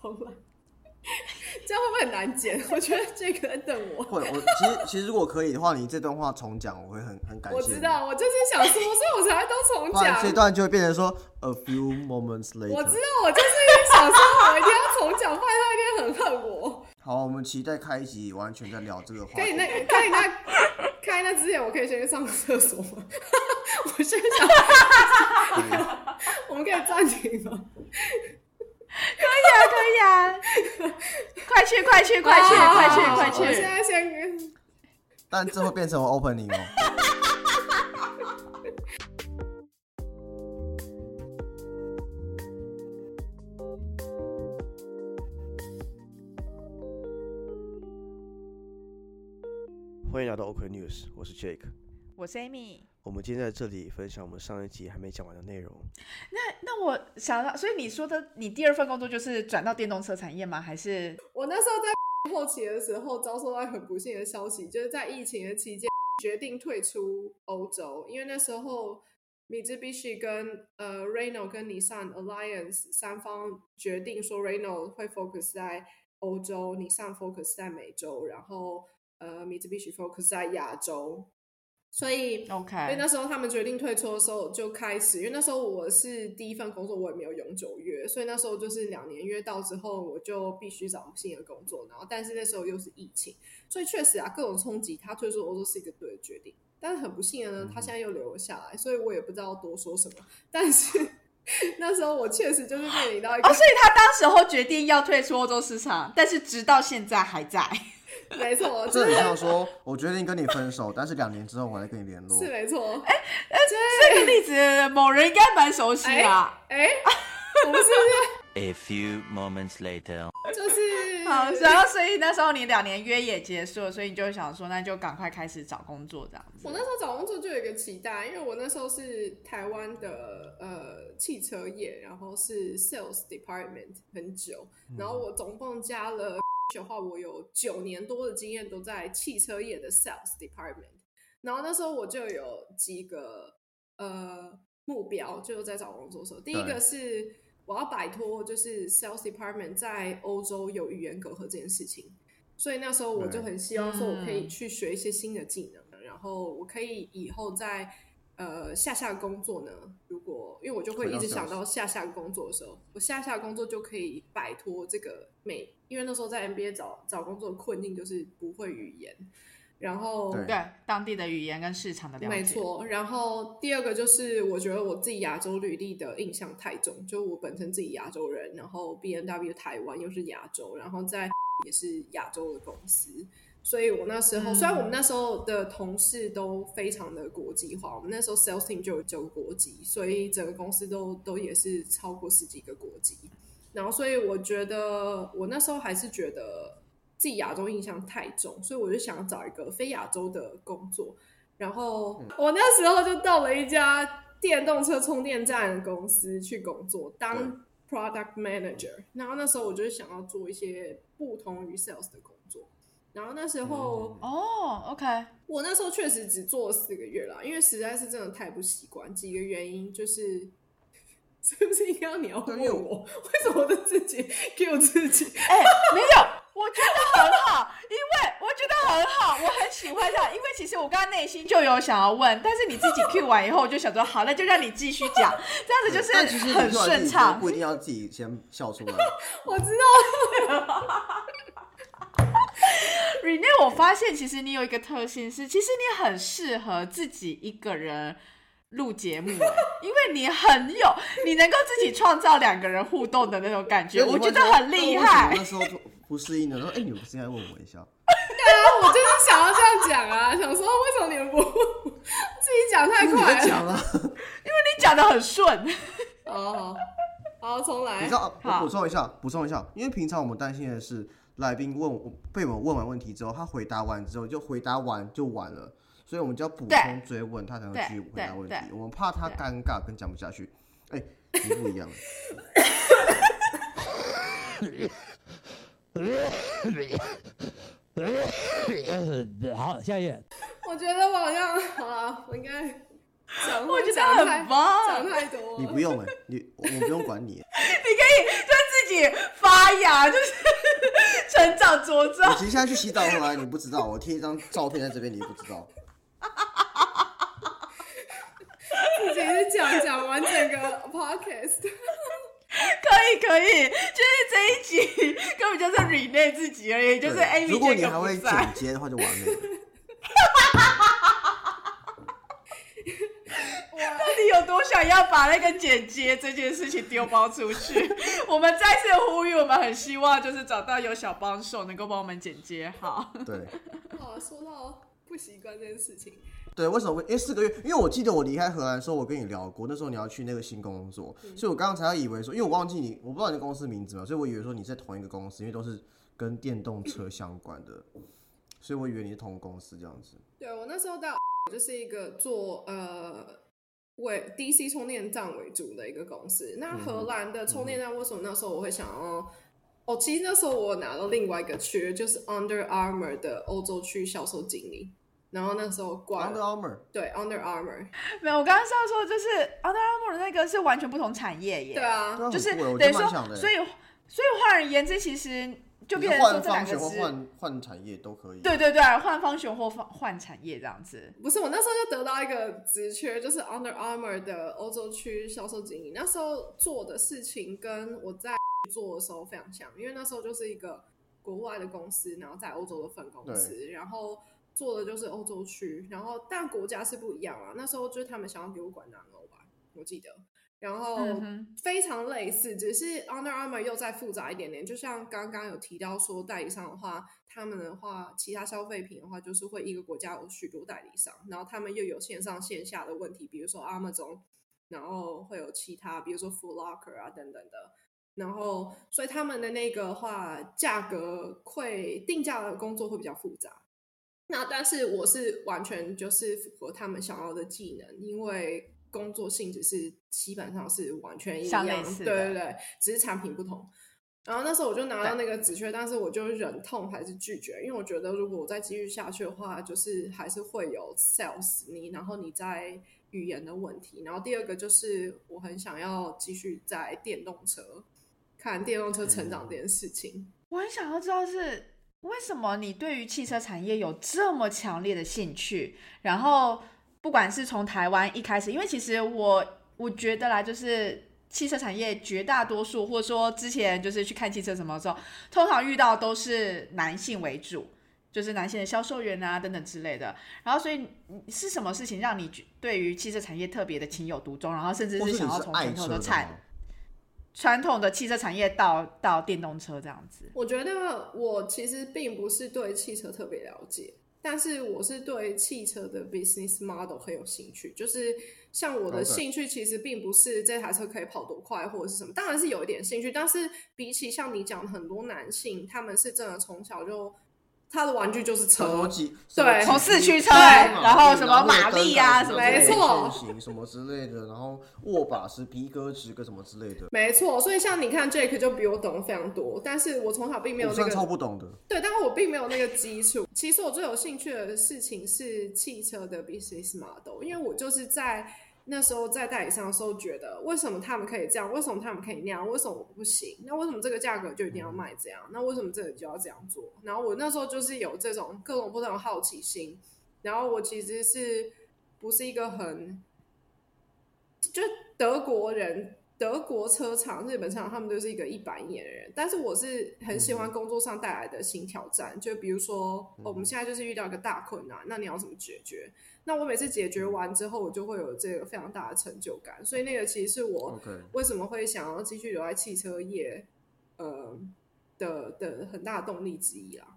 重来。这样会不会很难剪？我觉得这个在等我。会，我其实其实如果可以的话，你这段话重讲，我会很很感谢。我知道，我就是想说，所以我才都重讲。这段就会变成说 a few moments later。我知道，我就是想说，我一定要重讲，不然他一定很恨我。好，我们期待开一集完全在聊这个话题。可以那可以那 开那之前，我可以先去上个厕所吗？我现在想，我们可以暂停吗？可以啊，可以啊，快去，快去，快去，快去，快去！我现在先，但这会变成 opening 哦。欢迎来到 Open News，我是 Jake，我是 Amy。我们今天在这里分享我们上一集还没讲完的内容。那那我想到，所以你说的你第二份工作就是转到电动车产业吗？还是我那时候在 后期的时候遭受到很不幸的消息，就是在疫情的期间决定退出欧洲，因为那时候米兹必须跟呃 Renault 跟 Nissan Alliance 三方决定说 Renault 会 focus 在欧洲，Nissan focus 在美洲，然后呃米兹必须 focus 在亚洲。所以，OK，所以那时候他们决定退出的时候就开始，因为那时候我是第一份工作，我也没有永久约，所以那时候就是两年约到之后，我就必须找新的工作。然后，但是那时候又是疫情，所以确实啊，各种冲击，他退出欧洲是一个对的决定。但是很不幸的呢，他现在又留了下来，所以我也不知道多说什么。但是那时候我确实就是面临到一个，哦，所以他当时候决定要退出欧洲市场，但是直到现在还在。没错，这很像说，我决定跟你分手，但是两年之后我再跟你联络。是没错，哎，这个例子某人应该蛮熟悉的。哎，不是。A few moments later，就是好，然后所以那时候你两年约也结束了，所以你就想说，那就赶快开始找工作这样子。我那时候找工作就有一个期待，因为我那时候是台湾的呃汽车业，然后是 sales department 很久，然后我总共加了。的话，我有九年多的经验都在汽车业的 sales department。然后那时候我就有几个呃目标，就是在找工作的时候，第一个是我要摆脱就是 sales department 在欧洲有语言隔阂这件事情。所以那时候我就很希望说，我可以去学一些新的技能，然后我可以以后在。呃，下下工作呢？如果因为我就会一直想到下下工作的时候，我下下工作就可以摆脱这个美，因为那时候在 NBA 找找工作的困境就是不会语言，然后对当地的语言跟市场的了解，没错。然后第二个就是我觉得我自己亚洲履历的印象太重，就我本身自己亚洲人，然后 B N W 台湾又是亚洲，然后在 也是亚洲的公司。所以我那时候，虽然我们那时候的同事都非常的国际化，我们那时候 sales team 就有九个国籍，所以整个公司都都也是超过十几个国籍。然后，所以我觉得我那时候还是觉得自己亚洲印象太重，所以我就想找一个非亚洲的工作。然后我那时候就到了一家电动车充电站的公司去工作，当 product manager。然后那时候我就想要做一些不同于 sales 的工。然后那时候哦，OK，我那时候确实只做了四个月啦，因为实在是真的太不习惯。几个原因就是，是不是应该你要问我为什么我的自己给我自己？哎，没有，我觉得很好，因为我觉得很好，我很喜欢他。因为其实我刚刚内心就有想要问，但是你自己 Q 完以后，我就想说好，那就让你继续讲，这样子就是很顺畅。不一定要自己先笑出来。我知道。Rene，我发现其实你有一个特性是，其实你很适合自己一个人录节目，因为你很有，你能够自己创造两个人互动的那种感觉，我觉得很厉害。那时候不适应的，说：“哎，你们不是应该问我一下？” 对啊，我就是想要这样讲啊，想说为什么你们不自己讲太快？讲了，因为你讲的很顺。哦，好，重来。你知道，我补充一下，补充一下，因为平常我们担心的是。来宾问被我们问完问题之后，他回答完之后就回答完就完了，所以我们就要补充追问，他才能继续回答问题。我们怕他尴尬跟讲不下去。哎，你不一样。好，下一页。我觉得我好像好了，我应该讲，我觉得很棒，讲太多。你不用哎，你我不用管你。你可以。自己发芽，就是 成长茁壮。你现在去洗澡回来，你不知道，我贴一张照片在这边，你不知道。自己是讲讲完整个 podcast，可以可以，就是这一集根本就是 rename 自己而已，就是如果你这个还会剪接的话，就完美了。到底有多想要把那个剪接这件事情丢包出去？我们再次呼吁，我们很希望就是找到有小帮手能够帮我们剪接好。对 好，说到不习惯这件事情，对，为什么会？因为四个月，因为我记得我离开荷兰的时候，我跟你聊过，那时候你要去那个新工作，所以我刚刚才以为说，因为我忘记你，我不知道你的公司名字嘛，所以我以为说你在同一个公司，因为都是跟电动车相关的，所以我以为你是同公司这样子。对我那时候到就是一个做呃为 DC 充电站为主的一个公司。那荷兰的充电站为什么那时候我会想要？哦，其实那时候我拿到另外一个缺，就是 Under Armour 的欧洲区销售经理。然后那时候挂 Under，Armour，对 Under Armour，没有，我刚刚是要说，就是 Under Armour 的那个是完全不同产业耶。对啊，就是等于说所以所以换而言之，其实就你变成说换这两个方选或，换换产业都可以。对对对，换方选或换换产业这样子。不是，我那时候就得到一个职缺，就是 Under Armour 的欧洲区销售经理。那时候做的事情跟我在做的时候非常像，因为那时候就是一个国外的公司，然后在欧洲的分公司，然后做的就是欧洲区，然后但国家是不一样啊。那时候就是他们想要给我管南欧吧，我记得。然后非常类似，只是 Under Armour 又再复杂一点点。就像刚刚有提到说，代理商的话，他们的话，其他消费品的话，就是会一个国家有许多代理商，然后他们又有线上线下的问题，比如说 Amazon，然后会有其他，比如说 Foot Locker 啊等等的。然后，所以他们的那个话，价格会定价的工作会比较复杂。那但是我是完全就是符合他们想要的技能，因为工作性质是基本上是完全一样，对对对，只是产品不同。然后那时候我就拿到那个职缺，但是我就忍痛还是拒绝，因为我觉得如果我再继续下去的话，就是还是会有 sales 你，然后你在语言的问题，然后第二个就是我很想要继续在电动车看电动车成长这件事情。我很想要知道是为什么你对于汽车产业有这么强烈的兴趣，然后不管是从台湾一开始，因为其实我我觉得啦，就是汽车产业绝大多数，或者说之前就是去看汽车什么的时候，通常遇到都是男性为主。就是男性的销售员啊，等等之类的。然后，所以是什么事情让你觉对于汽车产业特别的情有独钟？然后，甚至是想要从传统的产？传统的汽车产业到到电动车这样子。我觉得我其实并不是对汽车特别了解，但是我是对汽车的 business model 很有兴趣。就是像我的兴趣，其实并不是这台车可以跑多快或者是什么，当然是有一点兴趣，但是比起像你讲的很多男性，他们是真的从小就他的玩具就是车，对从四驱车然然后什么马力啊什什么没错型什么之类的，然后握把是皮革质个什么之类的，没错。所以像你看 Jake 就比我懂得非常多，但是我从小并没有那个超不懂的。对，但是我并没有那个基础。其实我最有兴趣的事情是汽车的 business model，因为我就是在那时候在代理商的时候，觉得为什么他们可以这样，为什么他们可以那样，为什么我不行？那为什么这个价格就一定要卖这样？那为什么这个就要这样做？然后我那时候就是有这种各种不同的好奇心，然后我其实是不是一个很就德国人，德国车厂、日本车厂，他们都是一个一板一眼的人。但是我是很喜欢工作上带来的新挑战，就比如说、哦我们现在就是遇到一个大困难，那你要怎么解决？那我每次解决完之后，我就会有这个非常大的成就感。所以那个其实是我为什么会想要继续留在汽车业，呃的的很大的动力之一啦。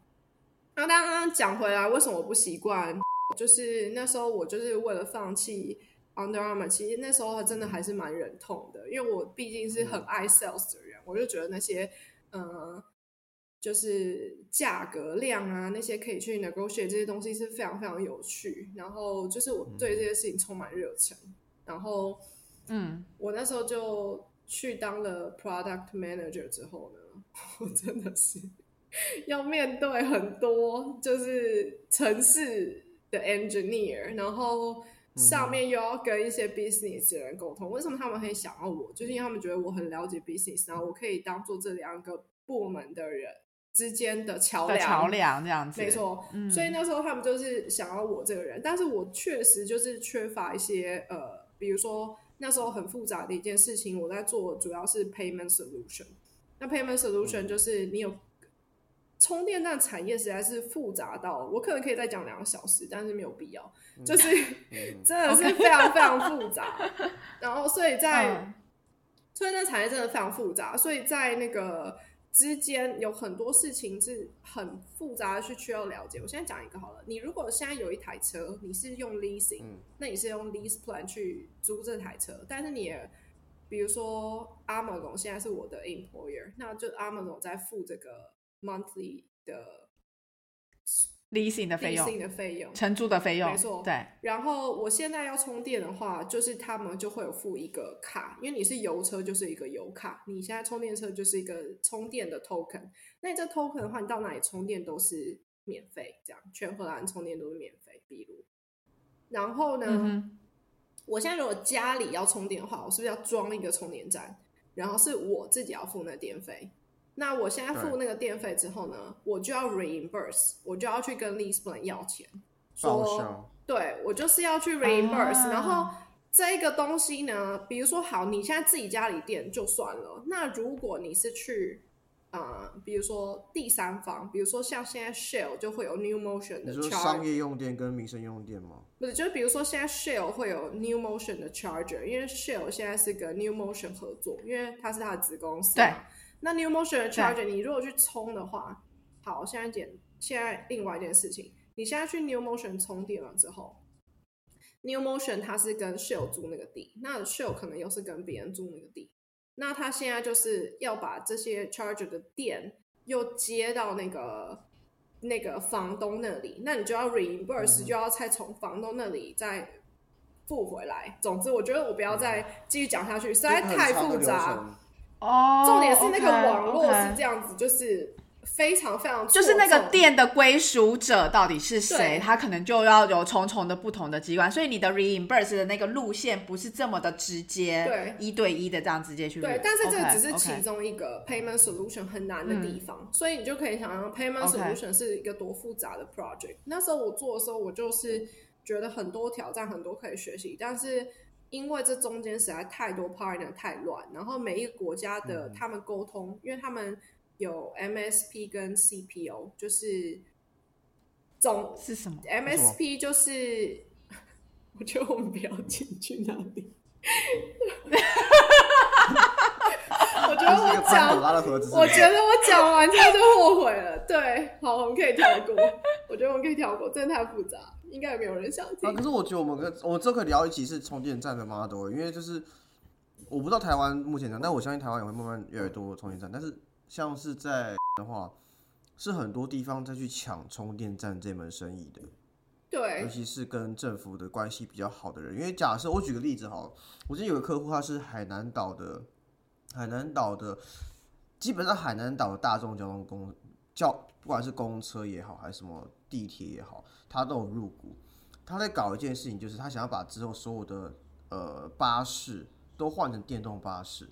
那刚刚讲回来，为什么我不习惯？就是那时候我就是为了放弃 Under Armour，其实那时候真的还是蛮忍痛的，因为我毕竟是很爱 sales 的人，我就觉得那些呃，就是价格量啊，那些可以去 negotiate 这些东西是非常非常有趣，然后就是我对这些事情充满热忱，然后嗯，我那时候就去当了 product manager 之后呢，我真的是要面对很多就是城市的 engineer，然后上面又要跟一些 business 的人沟通。为什么他们很想要我？就是因为他们觉得我很了解 business，然后我可以当做这两个部门的人之间的桥梁。桥梁这样子，没错。所以那时候他们就是想要我这个人，但是我确实就是缺乏一些呃，比如说那时候很复杂的一件事情，我在做主要是 payment solution。那 payment solution 就是你有。充电站产业实在是复杂到，我可能可以再讲两个小时，但是没有必要，就是 真的是非常非常复杂。然后，所以在充电站产业真的非常复杂，所以在那个之间有很多事情是很复杂的，去需要了解。我现在讲一个好了，你如果现在有一台车，你是用 leasing，那你是用 lease plan 去租这台车，但是你比如说 Amazon 现在是我的 employer，那就 Amazon 在付这个。Monthly 的 leasing 的费用，的费用，承租的费用，没错。对。然后我现在要充电的话，就是他们就会有付一个卡，因为你是油车，就是一个油卡。你现在充电车就是一个充电的 token。那你这 token 的话，你到哪里充电都是免费，这样全荷兰充电都是免费。比如，然后呢，我现在如果家里要充电的话，我是不是要装一个充电站？然后是我自己要付那电费。那我现在付那个电费之后呢，我就要 reimburse，我就要去跟 lease plan 要钱，说对我就是要去 reimburse。然后这个东西呢，比如说好，你现在自己家里电就算了，那如果你是去啊，比如说第三方，比如说像现在 Shell 就会有 New Motion 的，你说商业用电跟民生用电吗？不是，就是比如说现在 Shell 会有 New Motion 的 charger，因为 Shell 现在是跟 New Motion 合作，因为它是它的子公司。对。那 New Motion 的 charger，你如果去充的话，好，现在简现在另外一件事情，你现在去 New Motion 充电了之后，New Motion 它是跟 Shell 租那个地，那 Shell 可能又是跟别人租那个地，那他现在就是要把这些 charger 的电又接到那个那个房东那里，那你就要 reimburse，就要再从房东那里再付回来。总之，我觉得我不要再继续讲下去，实在太复杂。哦，重点是那个网络是这样子，就是非常非常，就是那个店的归属者到底是谁，他可能就要有重重的不同的机关，所以你的 reimburse 的那个路线不是这么的直接，对，一对一的这样直接去。对，但是这个只是其中一个 payment solution 很难的地方，所以你就可以想象 payment solution 是一个多复杂的 project。那时候我做的时候，我就是觉得很多挑战，很多可以学习，但是。因为这中间实在太多 partner 太乱，然后每一个国家的他们沟通，因为他们有 MSP 跟 CPO，就是总是什么？MSP 就是，我觉得我们不要进去那里。我觉得我讲，我觉得我讲完之后就后悔了。对，好，我们可以跳过。我觉得我们可以跳过，真的太复杂。应该也没有人想听。啊，可是我觉得我们跟我们这可以聊一集是充电站的 model，因为就是我不知道台湾目前这样，但我相信台湾也会慢慢越来越多充电站。但是像是在的话，是很多地方在去抢充电站这门生意的。对，尤其是跟政府的关系比较好的人，因为假设我举个例子哈，我之前有个客户，他是海南岛的，海南岛的，基本上海南岛的大众交通公叫不管是公车也好，还是什么地铁也好。他都有入股，他在搞一件事情，就是他想要把之后所有的呃巴士都换成电动巴士，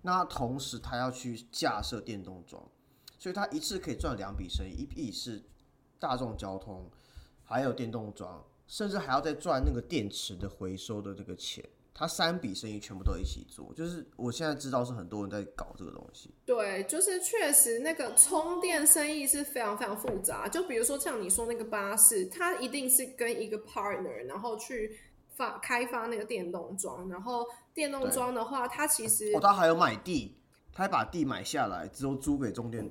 那同时他要去架设电动桩，所以他一次可以赚两笔生意，一笔是大众交通，还有电动桩，甚至还要再赚那个电池的回收的这个钱。他三笔生意全部都一起做，就是我现在知道是很多人在搞这个东西。对，就是确实那个充电生意是非常非常复杂。就比如说像你说那个巴士，它一定是跟一个 partner，然后去发开发那个电动桩，然后电动桩的话，它其实哦，他还有买地，他还把地买下来之后租给中电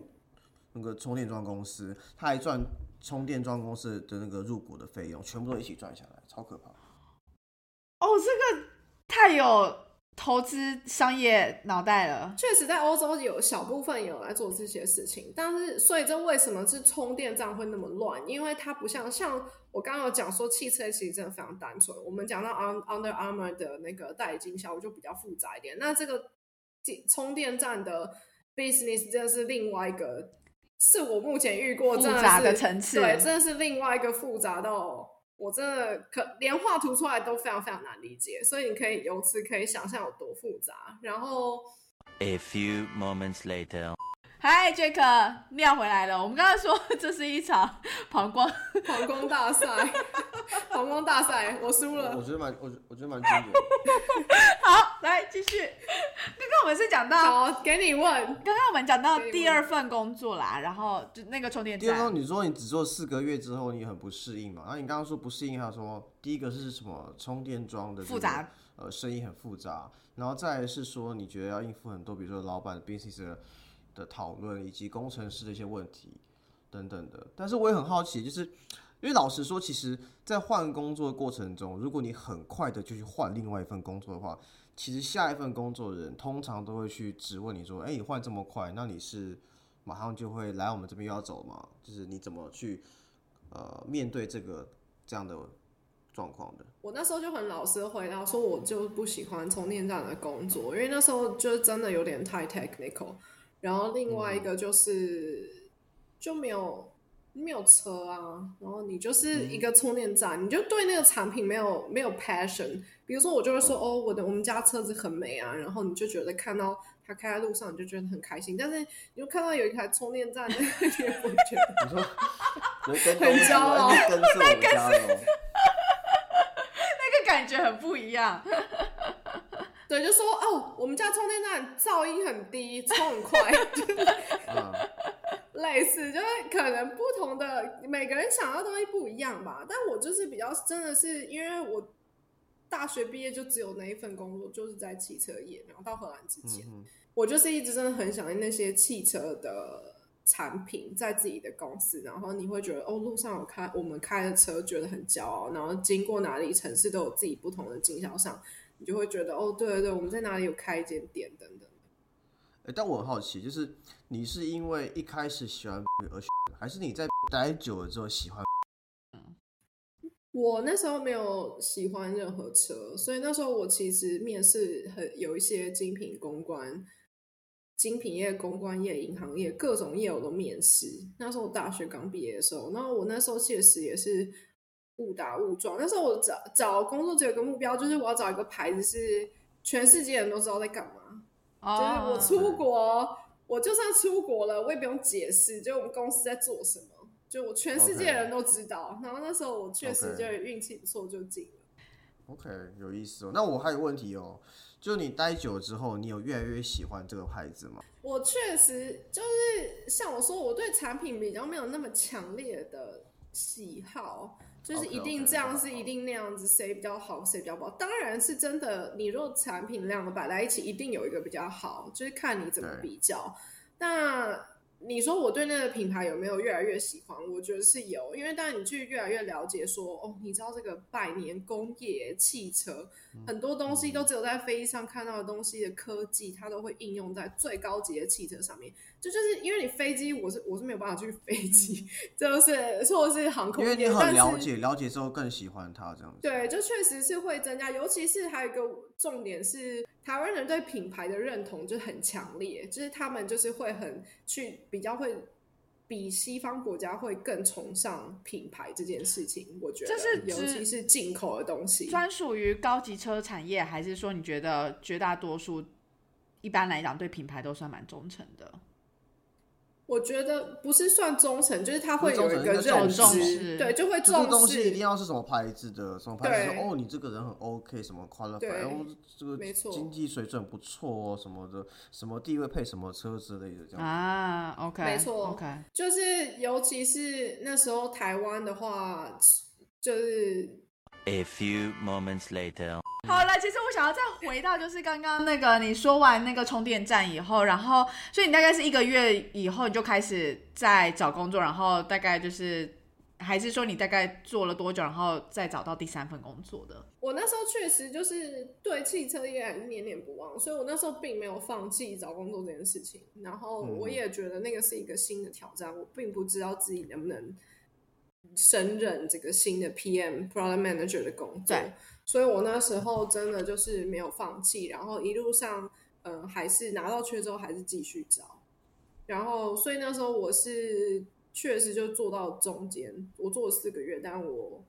那个充电桩公司，他还赚充电桩公司的那个入股的费用，全部都一起赚下来，超可怕。哦，这个。太有投资商业脑袋了。确实，在欧洲有小部分有来做这些事情，但是，所以这为什么是充电站会那么乱？因为它不像像我刚刚有讲说，汽车其实真的非常单纯。我们讲到 Under Armour 的那个代理经销就比较复杂一点。那这个充电站的 business 真的是另外一个，是我目前遇过复杂的层次，对，真的是另外一个复杂到。我真的可连画图出来都非常非常难理解，所以你可以由此可以想象有多复杂。然后 A few moments later. 嗨，Jack，尿回来了。我们刚刚说这是一场膀胱 膀胱大赛，膀胱大赛，我输了。我觉得蛮，我我觉得蛮经典。好，来继续。刚刚我们是讲到，好，给你问。刚刚我们讲到第二份工作啦，然后就那个充电站。第二份，你说你只做四个月之后，你很不适应嘛？然后你刚刚说不适应，还有说第一个是什么？充电桩的复杂，呃，生意很复杂。然后再是说，你觉得要应付很多，比如说老板的 business。的的讨论以及工程师的一些问题等等的，但是我也很好奇，就是因为老实说，其实，在换工作的过程中，如果你很快的就去换另外一份工作的话，其实下一份工作的人通常都会去质问你说：“哎，你换这么快，那你是马上就会来我们这边又要走吗？就是你怎么去呃面对这个这样的状况的？”我那时候就很老实的回答说：“我就不喜欢充电站的工作，因为那时候就真的有点太 technical。”然后另外一个就是就没有没有车啊，然后你就是一个充电站，你就对那个产品没有没有 passion。比如说我就会说哦，我的我们家车子很美啊，然后你就觉得看到它开在路上，你就觉得很开心。但是你就看到有一台充电站，你也不觉得。你说很骄傲，那个是那个感觉很不一样。对，就说哦，我们家充电站噪音很低，充很快，类似，就是可能不同的每个人想要东西不一样吧。但我就是比较真的是，因为我大学毕业就只有那一份工作，就是在汽车业。然后到荷兰之前，我就是一直真的很想念那些汽车的产品，在自己的公司。然后你会觉得哦，路上有开我们开的车，觉得很骄傲。然后经过哪里城市都有自己不同的经销商。你就会觉得哦，对对对，我们在哪里有开一间店等等。哎，但我很好奇，就是你是因为一开始喜欢 而选，还是你在 待久了之后喜欢？我那时候没有喜欢任何车，所以那时候我其实面试很有一些精品公关、精品业、公关业、银行业各种业我都面试。那时候我大学刚毕业的时候，然后我那时候确实也是。误打误撞，那时候我找找工作只有一个目标，就是我要找一个牌子是全世界人都知道在干嘛。就是我出国，我就算出国了，我也不用解释，就我们公司在做什么，就我全世界人都知道。然后那时候我确实就运气不错，就进了。OK，有意思哦。那我还有问题哦，就你待久之后，你有越来越喜欢这个牌子吗？我确实就是像我说，我对产品比较没有那么强烈的喜好。就是一定这样，是一定那样子，谁比较好，谁比较不好？当然是真的。你若产品两个摆在一起，一定有一个比较好，就是看你怎么比较。那。你说我对那个品牌有没有越来越喜欢？我觉得是有，因为当你去越来越了解，说哦，你知道这个百年工业汽车，很多东西都只有在飞机上看到的东西的科技，它都会应用在最高级的汽车上面。就就是因为你飞机，我是我是没有办法去飞机，就是或者是航空，因为你很了解，了解之后更喜欢它这样子。对，就确实是会增加，尤其是还有一个重点是。台湾人对品牌的认同就很强烈，就是他们就是会很去比较会比西方国家会更崇尚品牌这件事情。我觉得，尤其是进口的东西，专属于高级车产业，还是说你觉得绝大多数一般来讲对品牌都算蛮忠诚的？我觉得不是算忠诚，就是他会有一个认知，对，就会重视。东西一定要是什么牌子的，什么牌子？哦，你这个人很 OK，什么快乐牌，哦，这个经济水准不错哦，什么的，什么地位配什么车之类的，这样啊，OK，没错，OK，就是尤其是那时候台湾的话，就是 A few moments later。好了，其实我想要再回到，就是刚刚那个你说完那个充电站以后，然后所以你大概是一个月以后你就开始在找工作，然后大概就是还是说你大概做了多久，然后再找到第三份工作的？我那时候确实就是对汽车业还是念念不忘，所以我那时候并没有放弃找工作这件事情。然后我也觉得那个是一个新的挑战，我并不知道自己能不能胜任这个新的 PM Product Manager 的工作。所以我那时候真的就是没有放弃，然后一路上，嗯，还是拿到缺之后还是继续找，然后所以那时候我是确实就做到中间，我做了四个月，但我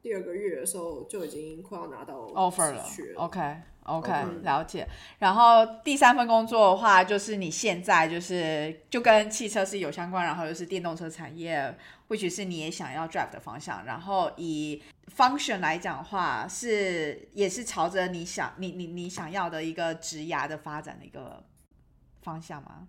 第二个月的时候就已经快要拿到 offer 了。OK OK，OK 了解。然后第三份工作的话，就是你现在就是就跟汽车是有相关，然后又是电动车产业，或许是你也想要 drive 的方向。然后以 function 来讲的话，是也是朝着你想你你你想要的一个职涯的发展的一个方向吗？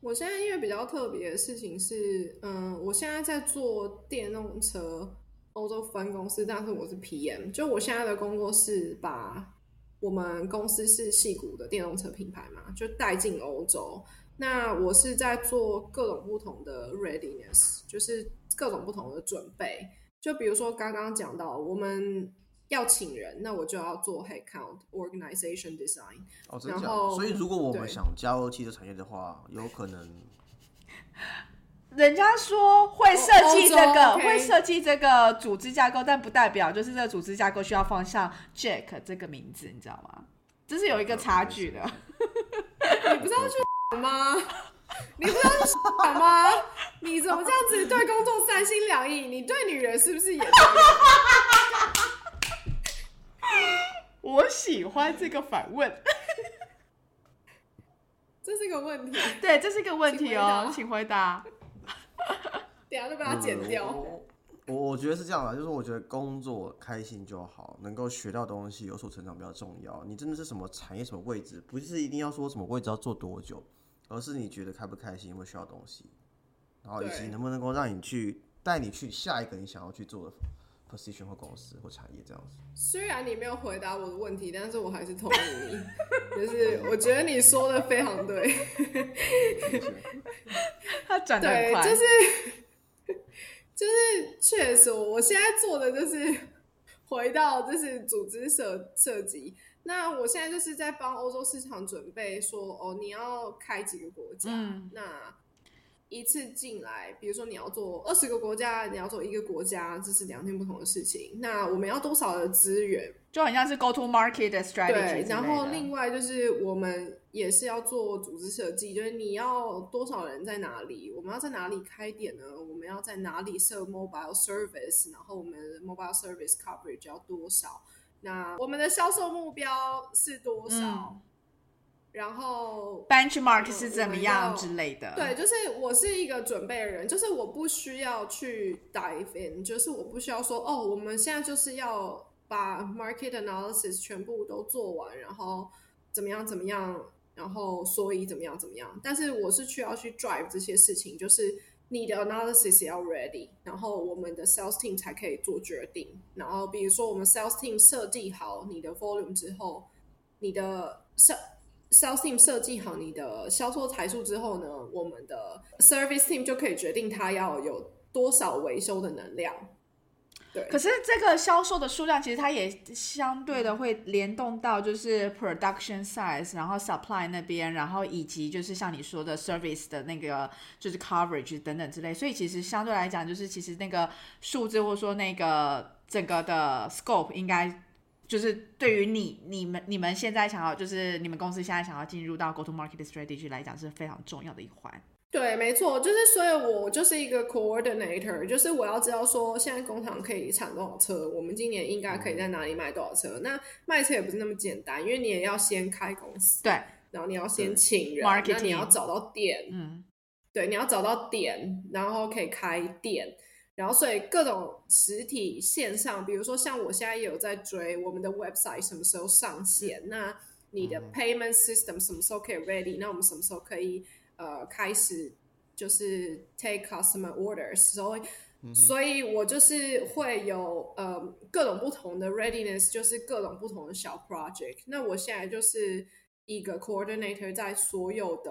我现在因为比较特别的事情是，嗯，我现在在做电动车欧洲分公司，但是我是 PM，就我现在的工作是把我们公司是戏谷的电动车品牌嘛，就带进欧洲。那我是在做各种不同的 readiness，就是各种不同的准备。就比如说刚刚讲到，我们要请人，那我就要做 headcount organization design。哦，真的假的？然后所以如果我们想加入汽车产业的话，有可能 人家说会设计这个，会设计这个组织架构，但不代表就是这个组织架构需要放上 Jack 这个名字，你知道吗？这是有一个差距的。你不知道去吗？你不知道去想吗？你怎么这样子对工作三心两意？你对女人是不是也？我喜欢这个反问，这是一个问题，对，这是一个问题哦，请请回答。等下就把它剪掉。我我我觉得是这样的，就是我觉得工作开心就好，能够学到东西，有所成长比较重要。你真的是什么产业、什么位置，不是一定要说什么位置要做多久，而是你觉得开不开心，会需要东西，然后以及能不能够让你去带你去下一个你想要去做的 position 或公司或产业这样子。虽然你没有回答我的问题，但是我还是同意你，就是我觉得你说的非常对。他转的快，就是就是确实，我现在做的就是回到就是组织设设计。那我现在就是在帮欧洲市场准备说，哦，你要开几个国家，嗯那一次进来，比如说你要做二十个国家，你要做一个国家，这是两件不同的事情。那我们要多少的资源？就很像是 go to market 的 strategy 对，然后另外就是我们也是要做组织设计，就是你要多少人在哪里，我们要在哪里开店呢？我们要在哪里设 mobile service，然后我们 mobile service coverage 要多少？那我们的销售目标是多少？嗯然后 benchmark 嗯是怎么样之类的。对，就是我是一个准备的人，就是我不需要去 dive in，就是我不需要说哦，我们现在就是要把 market analysis 全部都做完，然后怎么样怎么样，然后所以怎么样怎么样。但是我是需要去 drive 这些事情，就是你的 analysis 要 ready，然后我们的 sales team 才可以做决定。然后比如说我们 sales team 设计好你的 volume 之后，你的 sales sales team 设计好你的销售台数之后呢，我们的 service team 就可以决定它要有多少维修的能量。对，可是这个销售的数量，其实它也相对的会联动到就是 production size，然后 supply 那边，然后以及就是像你说的 service 的那个就是 coverage 等等之类，所以其实相对来讲，就是其实那个数字或者说那个整个的 scope 应该。就是对于你、你们、你们现在想要，就是你们公司现在想要进入到 go to market strategy 来讲，是非常重要的一环。对，没错，就是所以我就是一个 coordinator，就是我要知道说现在工厂可以产多少车，我们今年应该可以在哪里卖多少车。那卖车也不是那么简单，因为你也要先开公司，对，然后你要先请人那你要找到店，嗯，对，你要找到点，然后可以开店，然后所以各种实体线上，比如说像我现在也有在追我们的 website 什么时候上线，那你的 payment system 什么时候可以 ready，那我们什么时候可以呃开始就是 take customer orders，所以。所以我就是会有呃各种不同的 readiness，就是各种不同的小 project。那我现在就是一个 coordinator，在所有的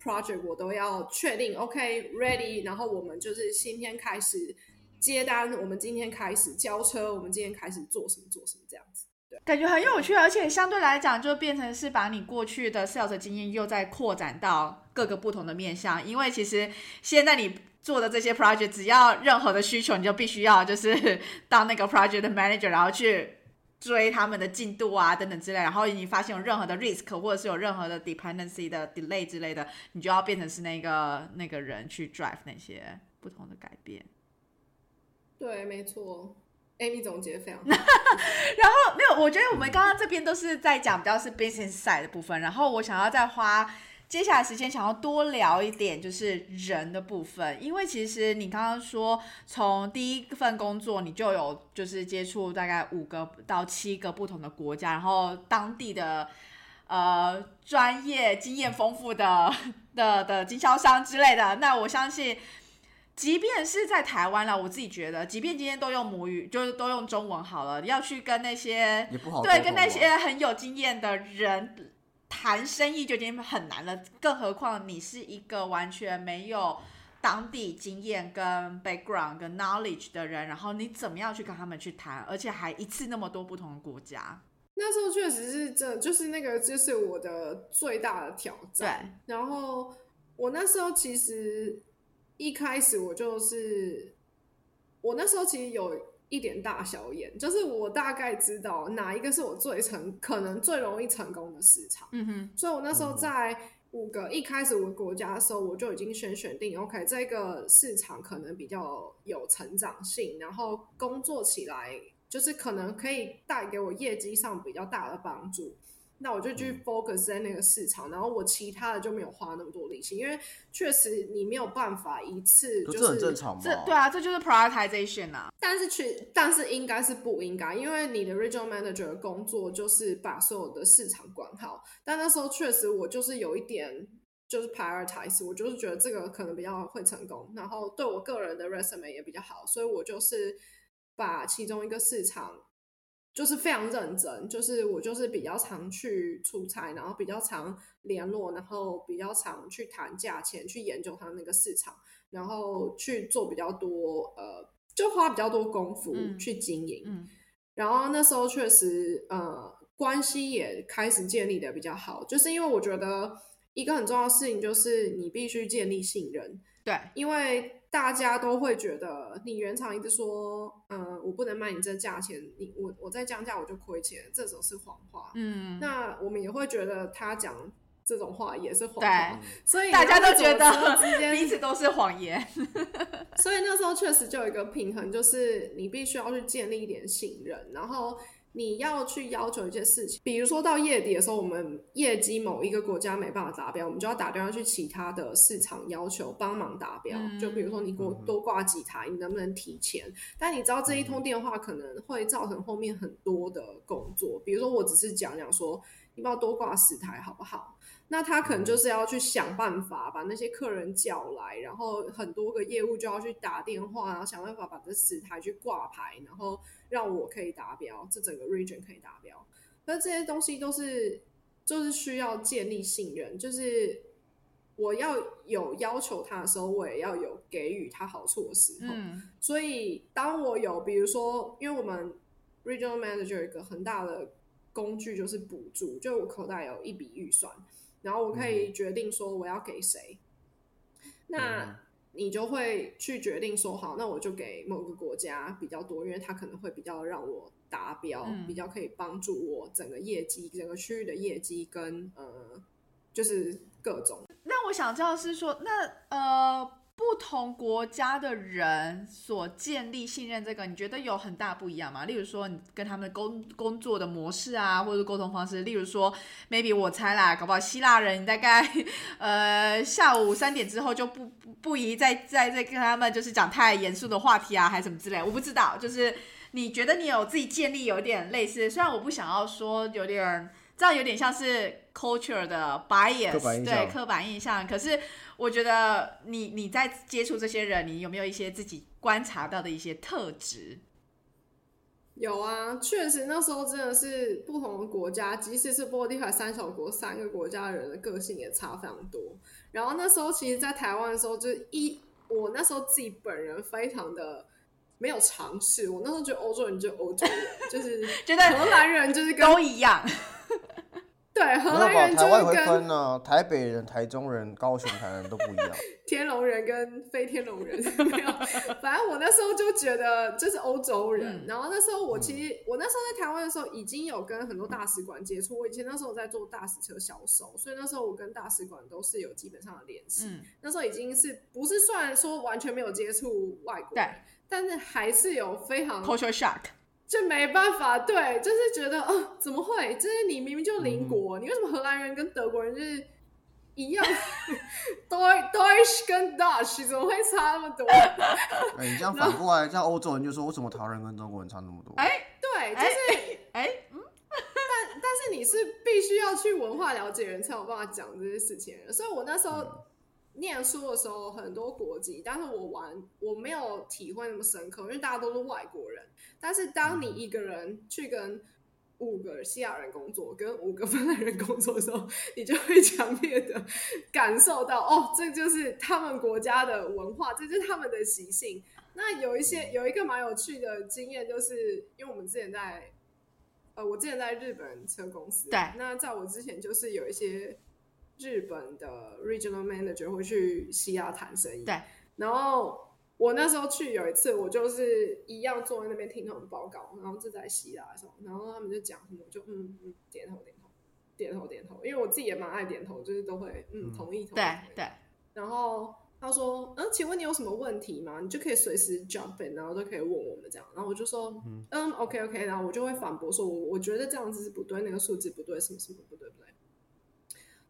project 我都要确定 OK ready，然后我们就是今天开始接单，我们今天开始交车，我们今天开始做什么做什么这样子。感觉很有趣，而且相对来讲，就变成是把你过去的 sales 经验又再扩展到各个不同的面向。因为其实现在你做的这些 project，只要任何的需求，你就必须要就是 当那个 project manager，然后去追他们的进度啊等等之类。然后你发现有任何的 risk 或者是有任何的 dependency 的 delay 之类的，你就要变成是那个那个人去 drive 那些不同的改变。对，没错，Amy 总结非常好。然后没有，我觉得我们刚刚这边都是在讲比较是 business side 的部分，然后我想要再花接下来时间想要多聊一点，就是人的部分，因为其实你刚刚说从第一份工作你就有就是接触大概五个到七个不同的国家，然后当地的呃专业经验丰富的 的的经销商之类的，那我相信。即便是在台湾了，我自己觉得，即便今天都用母语，就是都用中文好了，要去跟那些对跟那些很有经验的人谈生意就已经很难了，更何况你是一个完全没有当地经验跟 background 跟 knowledge 的人，然后你怎么样去跟他们去谈，而且还一次那么多不同的国家？那时候确实是这就是那个就是我的最大的挑战。对，然后我那时候其实。一开始我就是，我那时候其实有一点大小眼，就是我大概知道哪一个是我最成可能最容易成功的市场。嗯哼，所以我那时候在五个一开始五个国家的时候，我就已经先选定，OK，这个市场可能比较有成长性，然后工作起来就是可能可以带给我业绩上比较大的帮助。那我就去 focus 在那个市场，然后我其他的就没有花那么多力气，因为确实你没有办法一次就是很正常这对啊，这就是 prioritization 啊。但是去，但是应该是不应该，因为你的 regional manager 的工作就是把所有的市场管好。但那时候确实我就是有一点就是 prioritize，我就是觉得这个可能比较会成功，然后对我个人的 resume 也比较好，所以我就是把其中一个市场。就是非常认真，就是我就是比较常去出差，然后比较常联络，然后比较常去谈价钱，去研究他那个市场，然后去做比较多，呃，就花比较多功夫去经营。嗯，然后那时候确实，呃，关系也开始建立的比较好，就是因为我觉得一个很重要的事情就是你必须建立信任。对，因为。大家都会觉得你原厂一直说，呃，我不能卖你这价钱，你我我再降价我就亏钱，这种是谎话。嗯，那我们也会觉得他讲这种话也是谎话，所以大家都觉得之间彼此都是谎言。所以那时候确实就有一个平衡，就是你必须要去建立一点信任，然后。你要去要求一些事情，比如说到月底的时候，我们业绩某一个国家没办法达标，我们就要打电话去其他的市场要求帮忙达标。就比如说你给我多挂几台，你能不能提前？但你知道这一通电话可能会造成后面很多的工作，比如说我只是讲讲说，你帮我多挂十台好不好？那他可能就是要去想办法把那些客人叫来，然后很多个业务就要去打电话，然后想办法把这十台去挂牌，然后让我可以达标，这整个 region 可以达标。那这些东西都是就是需要建立信任，就是我要有要求他的时候，我也要有给予他好处的时候。所以当我有比如说，因为我们 regional manager 有一个很大的工具就是补助，就我口袋有一笔预算。然后我可以决定说我要给谁，那你就会去决定说好，那我就给某个国家比较多，因为它可能会比较让我达标，比较可以帮助我整个业绩、整个区域的业绩跟呃，就是各种。那我想知道是说，那呃。不同国家的人所建立信任，这个你觉得有很大不一样吗？例如说，你跟他们工工作的模式啊，或者沟通方式。例如说，maybe 我猜啦，搞不好希腊人大概呃下午三点之后就不不不宜再再再跟他们就是讲太严肃的话题啊，还是什么之类。我不知道，就是你觉得你有自己建立有点类似，虽然我不想要说有点。这样有点像是 culture 的 bias，对刻板印象。可是我觉得你你在接触这些人，你有没有一些自己观察到的一些特质？有啊，确实那时候真的是不同的国家，即使是波罗的海三小国三个国家的人的个性也差非常多。然后那时候其实，在台湾的时候，就一我那时候自己本人非常的。没有尝试，我那时候觉得欧洲人就欧洲人，就是 觉得荷兰人就是都一样。对，荷？兰人就台湾会跟分呢，台北人、台中人、高雄、台南人都不一样。天龙人跟非天龙人没有，反正我那时候就觉得这是欧洲人。嗯然后那时候我其实、我那时候在台湾的时候已经有跟很多大使馆接触，我以前那时候在做大使车销售，所以那时候我跟大使馆都是有基本上的联系。嗯，那时候已经是不是算说完全没有接触外国但是还是有非常 culture shock，就没办法，对，就是觉得，哦，怎么会？就是你明明就邻嗯国，你为什么荷兰人跟德国人就是一样？Deu- Deutsch 跟 Dutch 怎么会差那么多？哎，你这样反过来，像欧洲人就说，为什么台湾人跟中国人差那么多？哎对，就哎是，哎，但但是你是必须要去文化了解人才有办法讲这些事情的。所以我那时候念书的时候，很多国籍，但是我玩我没有体会那么深刻，因为大家都是外国人。但是当你一个人去跟五个西亚人工作，跟五个芬兰人工作的时候，你就会强烈的感受到，哦，这就是他们国家的文化，这就是他们的习性。那有一些有一个蛮有趣的经验，就是因为我们之前在，呃，我之前在日本车公司，对那在我之前就是有一些日本的 regional manager 会去西亚谈生意，对，然后我那时候去有一次，我就是一样坐在那边听他们报告，然后就在希腊的时候，然后他们就讲什么，我就嗯嗯点头点头点头点头，因为我自己也蛮爱点头，就是都会嗯嗯同意同意，对对，然后他说：“嗯，请问你有什么问题吗？你就可以随时 jump in，然后都可以问我们这样。”然后我就说：“嗯嗯 o k OK。”然后我就会反驳说：“我我觉得这样子是不对，那个数字不对，什么什么不对不对。”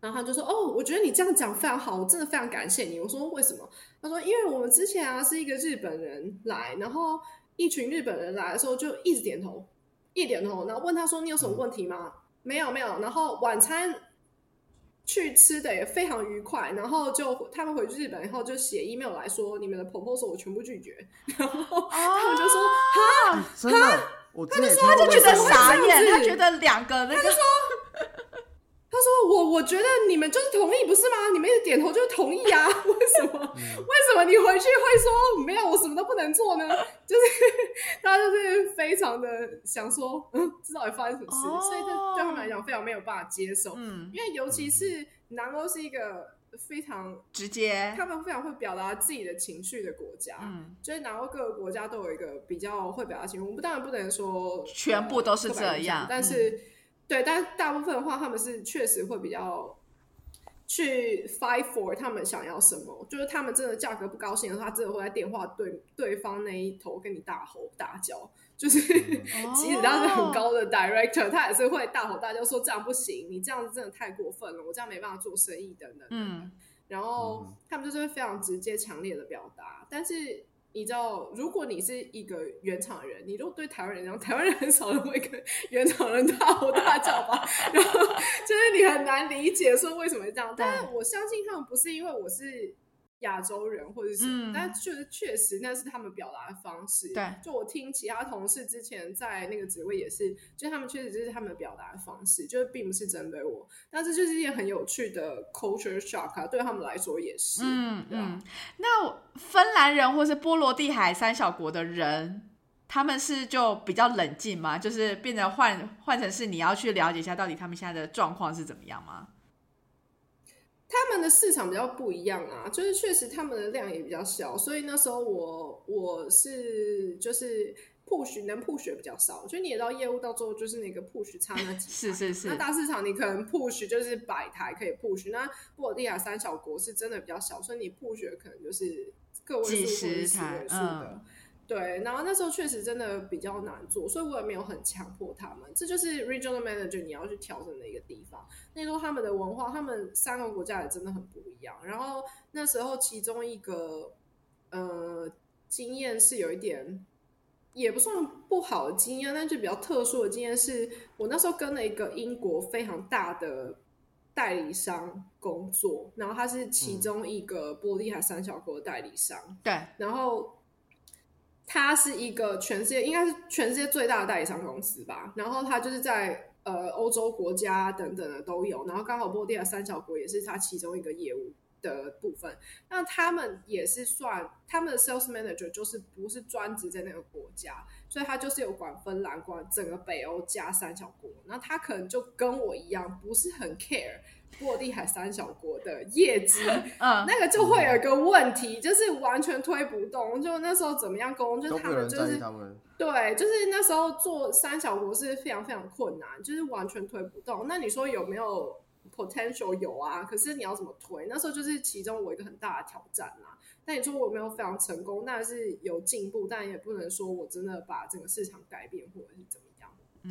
然后他就说：“哦，我觉得你这样讲非常好，我真的非常感谢你。”我说：“为什么？”他说：“因为我们之前啊是一个日本人来，然后一群日本人来的时候就一直点头，一点头，然后问他说：‘你有什么问题吗？’没有没有。然后晚餐去吃的也非常愉快，然后就他们回去日本以后就写 email 来说你们的 proposal 我全部拒绝，然后他们就说哈，真的，我之前也听过他就觉得傻眼，他觉得两个那个他说我我觉得你们就是同意不是吗？你们一直点头就是同意啊，为什么？为什么你回去会说没有我什么都不能做呢？就是 大家就是非常的想说，嗯，这到底发生什么事？哦所以这对他们来讲非常没有办法接受，嗯因为尤其是南欧是一个非常直接，他们非常会表达自己的情绪的国家，嗯，就是南欧各个国家都有一个比较会表达情绪。我们当然不能说全部都是这样但是、对，但大部分的话，他们是确实会比较去 fight for 他们想要什么。就是他们真的价格不高兴的话，他真的会在电话对对方那一头跟你大吼大叫。就是哦即使他是很高的 director，他也是会大吼大叫说这样不行，你这样子真的太过分了，我这样没办法做生意等等然后嗯他们就是会非常直接、强烈的表达。但是你知道，如果你是一个原厂人，你如果对台湾人讲，台湾人很少人会跟原厂人大吼大叫吧？然后就是你很难理解说为什么会这样。但是我相信他们不是因为我是。亚洲人或者是，嗯但确实确实那是他们表达的方式。对就我听其他同事之前在那个职位也是，就他们确实就是他们表达的方式，就是并不是针对我，但是就是一件很有趣的 culture shock 啊，对他们来说也是。嗯嗯，那芬兰人或是波罗的海三小国的人，他们是就比较冷静吗？就是变成换换成是你要去了解一下到底他们现在的状况是怎么样吗？他们的市场比较不一样啊，就是确实他们的量也比较小，所以那时候我我是就是 push 能 push 的比较少，就你也知道业务到最后就是那个 push 差那几 是是是那，大市场你可能 push 就是百台可以 push，那波罗的海三小国是真的比较小，所以你 push 的可能就是个位数或者十位数的。嗯对，然后那时候确实真的比较难做，所以我也没有很强迫他们。这就是 regional manager 你要去调整的一个地方。那时候他们的文化，他们三个国家也真的很不一样。然后那时候其中一个呃经验是有一点，也不算不好的经验，但就比较特殊的经验是，我那时候跟了一个英国非常大的代理商工作，然后他是其中一个波罗的海三小国的代理商。对，然后它是一个全世界应该是全世界最大的代理商公司吧。然后它就是在呃欧洲国家等等的都有，然后刚好波罗的海三小国也是它其中一个业务的部分。那他们也是算他们的 sales manager，就是不是专职在那个国家，所以他就是有管芬兰、管整个北欧加三小国。那他可能就跟我一样，不是很 care 波罗的海三小国的业绩，嗯，那个就会有一个问题，就是完全推不动。就那时候怎么样沟通，就是他们就是。对，就是那时候做三小国是非常非常困难，就是完全推不动。那你说有没有 potential？有啊，可是你要怎么推？那时候就是其中我一个很大的挑战啦。那你说我有没有非常成功？但是有进步，但也不能说我真的把整个市场改变或者是怎么样。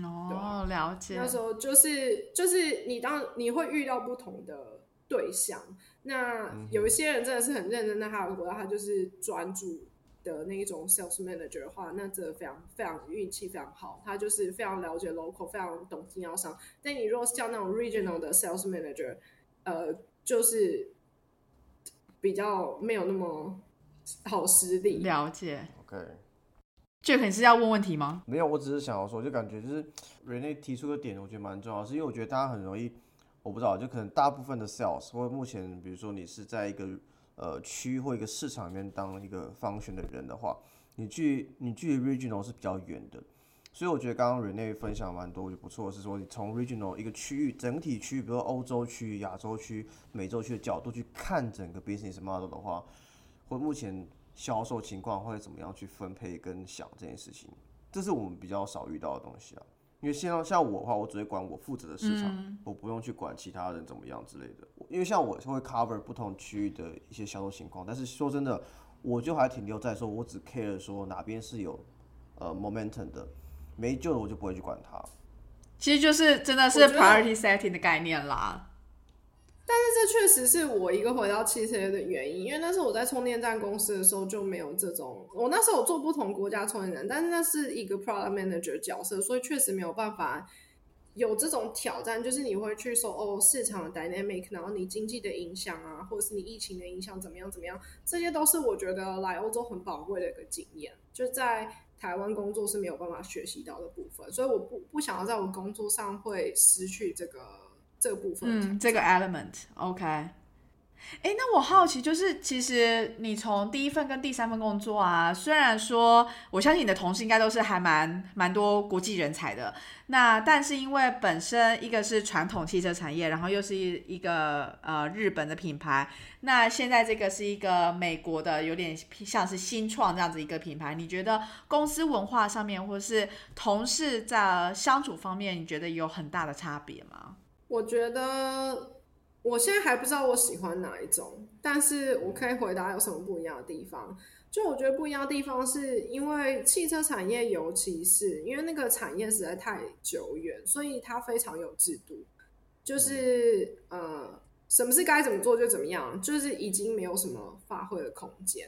哦，了解。那时候就是就是你当你会遇到不同的对象，那有一些人真的是很认真的他的国家，他就是专注的那一种 sales manager 的话，那真的非常非常运气非常好，他就是非常了解 local，非常懂经销商。但你如果像那种 regional 的 sales manager，呃，就是比较没有那么好实力。了解。OK，这肯是要问问题吗？没有，我只是想要说，就感觉就是 Rene 提出的点，我觉得蛮重要，是因为我觉得大家很容易，我不知道，就可能大部分的 sales 或者目前，比如说你是在一个呃区或一个市场里面当一个方选的人的话，你距你距离 regional 是比较远的，所以我觉得刚刚 Rene 分享蛮多，我觉得不错，是说你从 regional 一个区域整体区域，比如说欧洲区、亚洲区、美洲区的角度去看整个 business model 的话，或目前销售情况会怎么样去分配跟想这件事情，这是我们比较少遇到的东西啊。因为像像我的话，我只会管我负责的市场，我不用去管其他人怎么样之类的。因为像我会 cover 不同区域的一些销售情况，但是说真的，我就还停留在说我只 care 说哪边是有呃 momentum 的，没救的我就不会去管它。其实就是真的是我觉得 priority setting 的概念啦。但是这确实是我一个回到汽车的原因，因为那时候我在充电站公司的时候就没有这种，我那时候有做不同国家充电站，但是那是一个 product manager 角色，所以确实没有办法有这种挑战，就是你会去说哦市场的 dynamic，然后你经济的影响啊，或者是你疫情的影响怎么样怎么样，这些都是我觉得来欧洲很宝贵的一个经验，就在台湾工作是没有办法学习到的部分，所以我不不想要在我工作上会失去这个这个部分。嗯，这个 element，OK、哎，那我好奇，就是其实你从第一份跟第三份工作啊，虽然说我相信你的同事应该都是还蛮蛮多国际人才的，那但是因为本身一个是传统汽车产业，然后又是一一个呃日本的品牌，那现在这个是一个美国的，有点像是新创这样子一个品牌，你觉得公司文化上面，或是同事在相处方面，你觉得有很大的差别吗？我觉得我现在还不知道我喜欢哪一种，但是我可以回答有什么不一样的地方。就我觉得不一样的地方，是因为汽车产业，尤其是因为那个产业实在太久远，所以它非常有制度，就是呃，什么是该怎么做就怎么样，就是已经没有什么发挥的空间。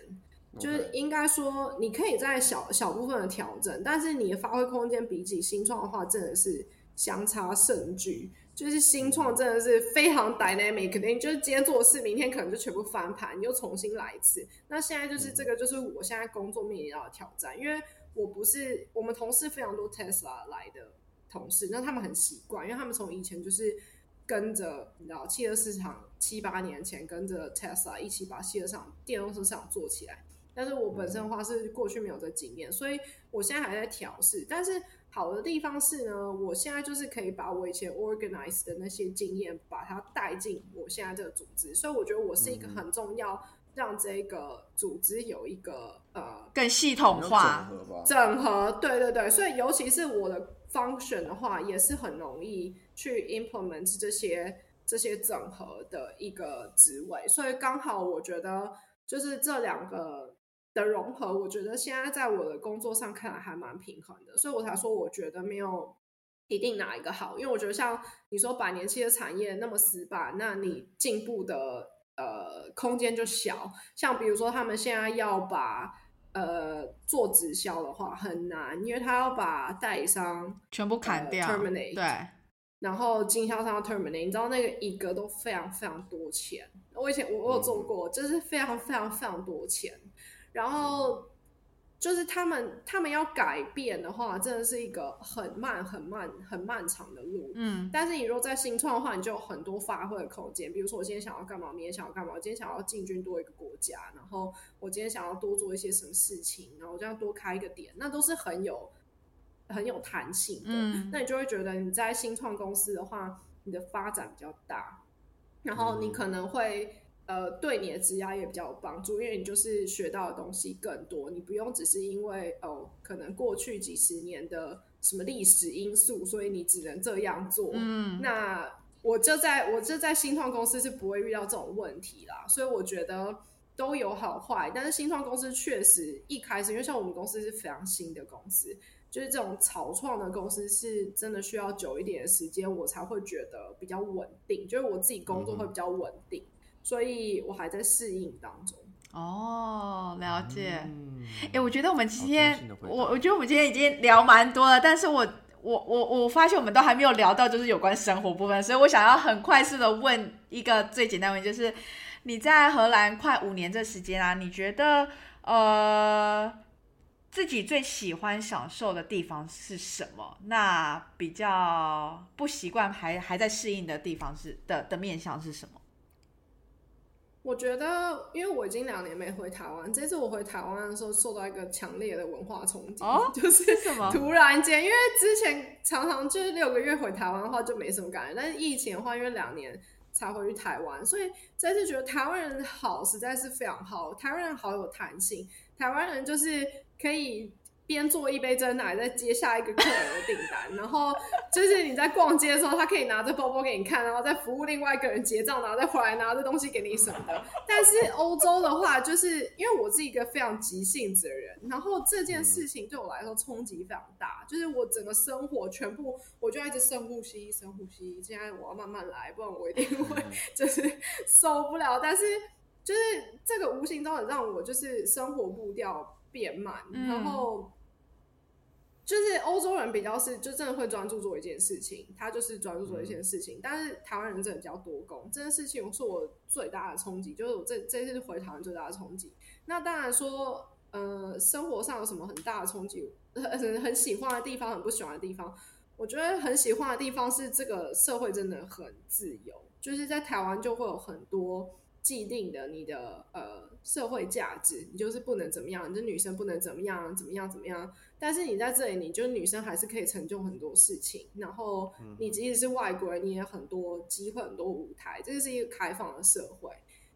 就是应该说，你可以在小小部分的调整，但是你的发挥空间比起新创的话，真的是相差甚巨。就是新创真的是非常 dynamic，肯定就是今天做的事，明天可能就全部翻盘，你又重新来一次。那现在就是这个，就是我现在工作面临到的挑战，因为我不是我们同事非常多 Tesla 来的同事，那他们很习惯，因为他们从以前就是跟着你知道汽车市场七八年前跟着 Tesla 一起把汽车上电动车市场做起来。但是我本身的话是过去没有这经验，所以我现在还在调试。但是好的地方是呢，我现在就是可以把我以前 organize 的那些经验，把它带进我现在这个组织。所以我觉得我是一个很重要，让这个组织有一个呃更系统化整合。整合。对对对，所以尤其是我的 function 的话，也是很容易去 implement 这些这些整合的一个职位。所以刚好我觉得就是这两个。的融合，我觉得现在在我的工作上看来还蛮平衡的，所以我才说我觉得没有一定哪一个好，因为我觉得像你说百年期的产业那么死板，那你进步的呃空间就小。像比如说他们现在要把呃做直销的话很难，因为他要把代理商全部砍掉、呃、，terminate，对，然后经销商要 terminate，你知道那个一个都非常非常多钱。我以前我我有做过，就是非常非常非常多钱。然后就是他们他们要改变的话，真的是一个很慢、很慢、很漫长的路。嗯，但是你如果在新创的话，你就有很多发挥的空间。比如说，我今天想要干嘛，明天想要干嘛，我今天想要进军多一个国家，然后我今天想要多做一些什么事情，然后我这样多开一个点，那都是很有很有弹性的。嗯那你就会觉得你在新创公司的话，你的发展比较大，然后你可能会。呃，对你的职涯也比较有帮助，因为你就是学到的东西更多，你不用只是因为哦，可能过去几十年的什么历史因素，所以你只能这样做。嗯，那我就在我就在新创公司是不会遇到这种问题啦，所以我觉得都有好坏。但是新创公司确实一开始，因为像我们公司是非常新的公司，就是这种草创的公司是真的需要久一点的时间，我才会觉得比较稳定，就是我自己工作会比较稳定。所以我还在适应当中。哦，了解。哎、嗯我觉得我们今天我我觉得我们今天已经聊蛮多了，但是我我我我发现我们都还没有聊到就是有关生活部分，所以我想要很快速的问一个最简单问题，就是你在荷兰快五年这时间啊，你觉得呃自己最喜欢享受的地方是什么？那比较不习惯还还在适应的地方是的的面向是什么？我觉得，因为我已经两年没回台湾，这次我回台湾的时候受到一个强烈的文化冲击，哦 就是什么突然间，因为之前常常就是六个月回台湾的话就没什么感觉，但是疫情的话，因为两年才回去台湾，所以这次觉得台湾人好，实在是非常好，台湾人好有弹性，台湾人就是可以。边做一杯真奶，再接下一个客人的订单，然后就是你在逛街的时候，他可以拿着包包给你看，然后再服务另外一个人结账，然后再回来拿着东西给你什么的。但是欧洲的话，就是因为我是一个非常急性子的人，然后这件事情对我来说冲击非常大，就是我整个生活全部我就要一直深呼吸，深呼吸。现在我要慢慢来，不然我一定会 就是受不了。但是就是这个无形中很让我就是生活步调变慢，嗯然后。就是欧洲人比较是就真的会专注做一件事情，他就是专注做一件事情。但是台湾人真的比较多工，这件事情是我最大的冲击，就是我这这次回台湾最大的冲击。那当然说，呃，生活上有什么很大的冲击？很很喜欢的地方，很不喜欢的地方。我觉得很喜欢的地方是这个社会真的很自由，就是在台湾就会有很多既定的你的呃社会价值，你就是不能怎么样，你这女生不能怎么样，怎么样怎么样。但是你在这里，你就女生还是可以成就很多事情。然后你即使是外国人，你也很多机会、很多舞台。这是一个开放的社会。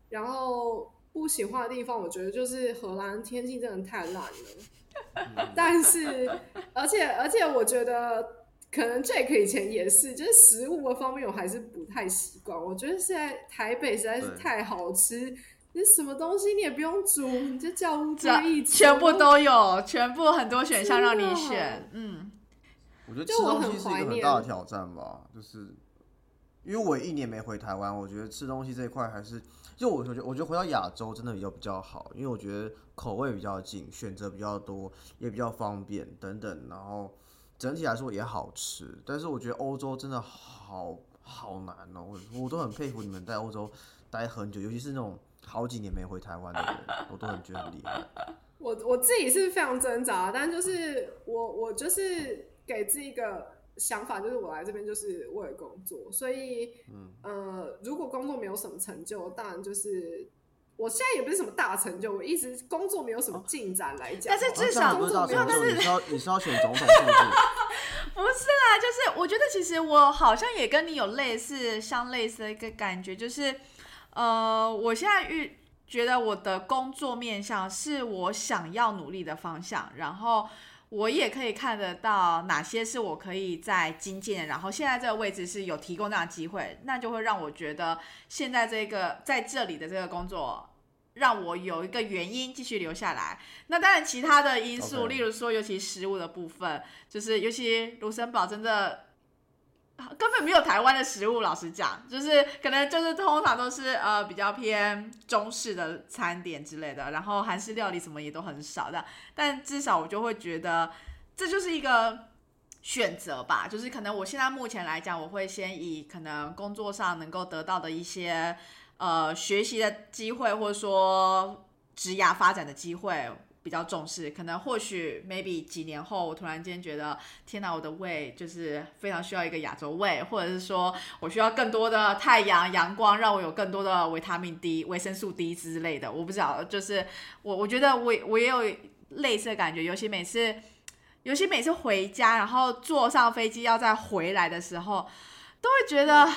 然后不喜欢的地方，我觉得就是荷兰天气真的太烂了。但是，而且而且，我觉得可能 Jake 以前也是，就是食物的方面，我还是不太习惯。我觉得现在台北实在是太好吃。你什么东西你也不用煮，你就叫乌这龟一全部都有，全部很多选项让你选，嗯，我觉得吃东西是一个很大的挑战吧，就是因为我一年没回台湾，我觉得吃东西这一块还是，就我觉得我觉得回到亚洲真的比较比较好，因为我觉得口味比较近，选择比较多，也比较方便等等，然后整体来说也好吃。但是我觉得欧洲真的好好难哦，我我都很佩服你们在欧洲待很久，尤其是那种好几年没回台湾的人，我都很觉得很厉害。我我自己是非常挣扎，但就是我我就是给自己一个想法，就是我来这边就是为了工作，所以嗯呃，如果工作没有什么成就，当然就是我现在也不是什么大成就，我一直工作没有什么进展来讲，但是至少工作没有但是，你是要你是要选总统是不是？不是啦，就是我觉得其实我好像也跟你有类似、相类似的一个感觉，就是呃，我现在遇觉得我的工作面向是我想要努力的方向，然后我也可以看得到哪些是我可以在精进的，然后现在这个位置是有提供这样的机会，那就会让我觉得现在这个在这里的这个工作。让我有一个原因继续留下来。那当然，其他的因素例如说，尤其食物的部分，就是尤其卢森堡真的 根本没有台湾的食物，老实讲，就是可能就是通常都是呃比较偏中式的餐点之类的，然后韩式料理什么也都很少的。但至少我就会觉得这就是一个选择吧，就是可能我现在目前来讲，我会先以可能工作上能够得到的一些呃学习的机会，或者说职涯发展的机会比较重视。可能或许 maybe 几年后，我突然间觉得，天哪，我的胃就是非常需要一个亚洲胃，或者是说我需要更多的太阳阳光，让我有更多的维他命 D、维生素 D 之类的。我不知道，就是我我觉得我我也有类似的感觉，尤其每次，尤其每次回家，然后坐上飞机要再回来的时候，都会觉得。